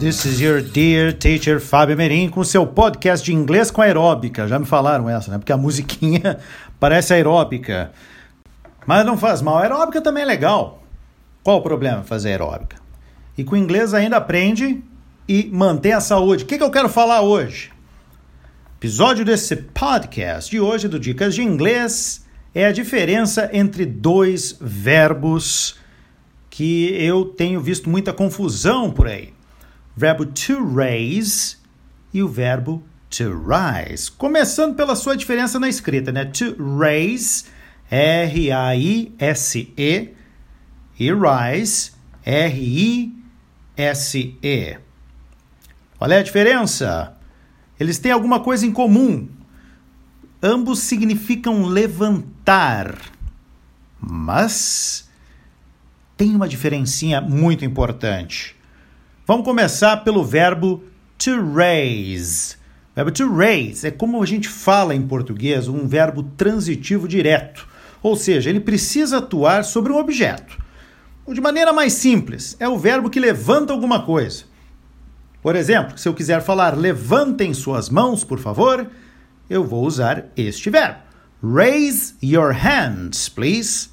This is your dear teacher Fábio Merim com seu podcast de inglês com aeróbica. Já me falaram essa, né? Porque a musiquinha parece aeróbica. Mas não faz mal. Aeróbica também é legal. Qual o problema fazer aeróbica? E com inglês ainda aprende e mantém a saúde. O que, que eu quero falar hoje? Episódio desse podcast de hoje do Dicas de Inglês é a diferença entre dois verbos que eu tenho visto muita confusão por aí verbo to raise e o verbo to rise. Começando pela sua diferença na escrita, né? To raise, R-A-I-S-E, e rise, R-I-S-E. Qual é a diferença? Eles têm alguma coisa em comum. Ambos significam levantar, mas tem uma diferencinha muito importante. Vamos começar pelo verbo to raise. O verbo to raise é como a gente fala em português, um verbo transitivo direto. Ou seja, ele precisa atuar sobre um objeto. Ou de maneira mais simples, é o verbo que levanta alguma coisa. Por exemplo, se eu quiser falar levantem suas mãos, por favor, eu vou usar este verbo. Raise your hands, please.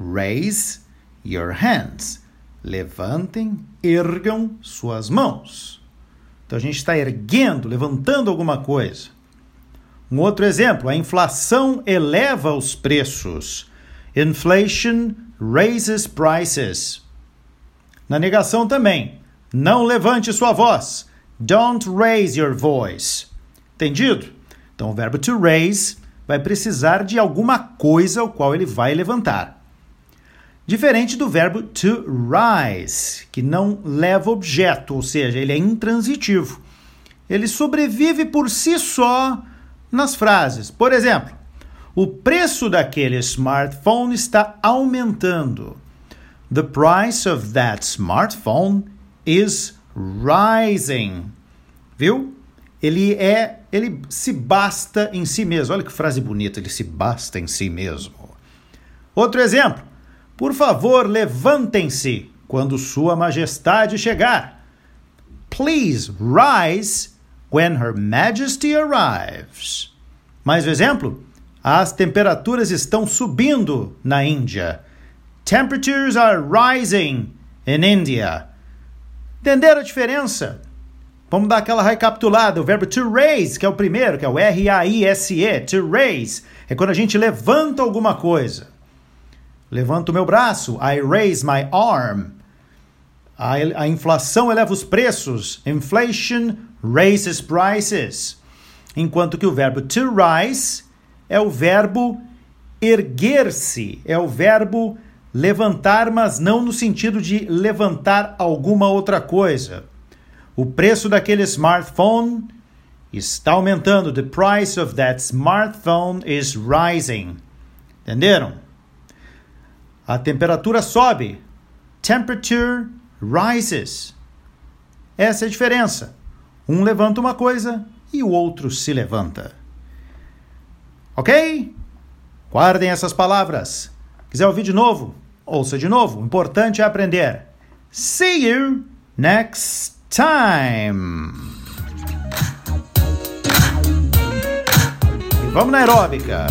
Raise your hands. Levantem, ergam suas mãos. Então a gente está erguendo, levantando alguma coisa. Um outro exemplo, a inflação eleva os preços. Inflation raises prices. Na negação também, não levante sua voz. Don't raise your voice. Entendido? Então o verbo to raise vai precisar de alguma coisa ao qual ele vai levantar. Diferente do verbo to rise, que não leva objeto, ou seja, ele é intransitivo. Ele sobrevive por si só nas frases. Por exemplo, o preço daquele smartphone está aumentando. The price of that smartphone is rising. Viu? Ele é, ele se basta em si mesmo. Olha que frase bonita, ele se basta em si mesmo. Outro exemplo. Por favor, levantem-se quando Sua Majestade chegar. Please rise when Her Majesty arrives. Mais um exemplo? As temperaturas estão subindo na Índia. Temperatures are rising in India. Entenderam a diferença? Vamos dar aquela recapitulada. O verbo to raise, que é o primeiro, que é o R-A-I-S-E, to raise, é quando a gente levanta alguma coisa. Levanto meu braço. I raise my arm. A, a inflação eleva os preços. Inflation raises prices. Enquanto que o verbo to rise é o verbo erguer-se, é o verbo levantar, mas não no sentido de levantar alguma outra coisa. O preço daquele smartphone está aumentando. The price of that smartphone is rising. Entenderam? A temperatura sobe. Temperature rises. Essa é a diferença. Um levanta uma coisa e o outro se levanta. Ok? Guardem essas palavras. Quiser ouvir de novo? Ouça de novo. O importante é aprender. See you next time. E vamos na aeróbica.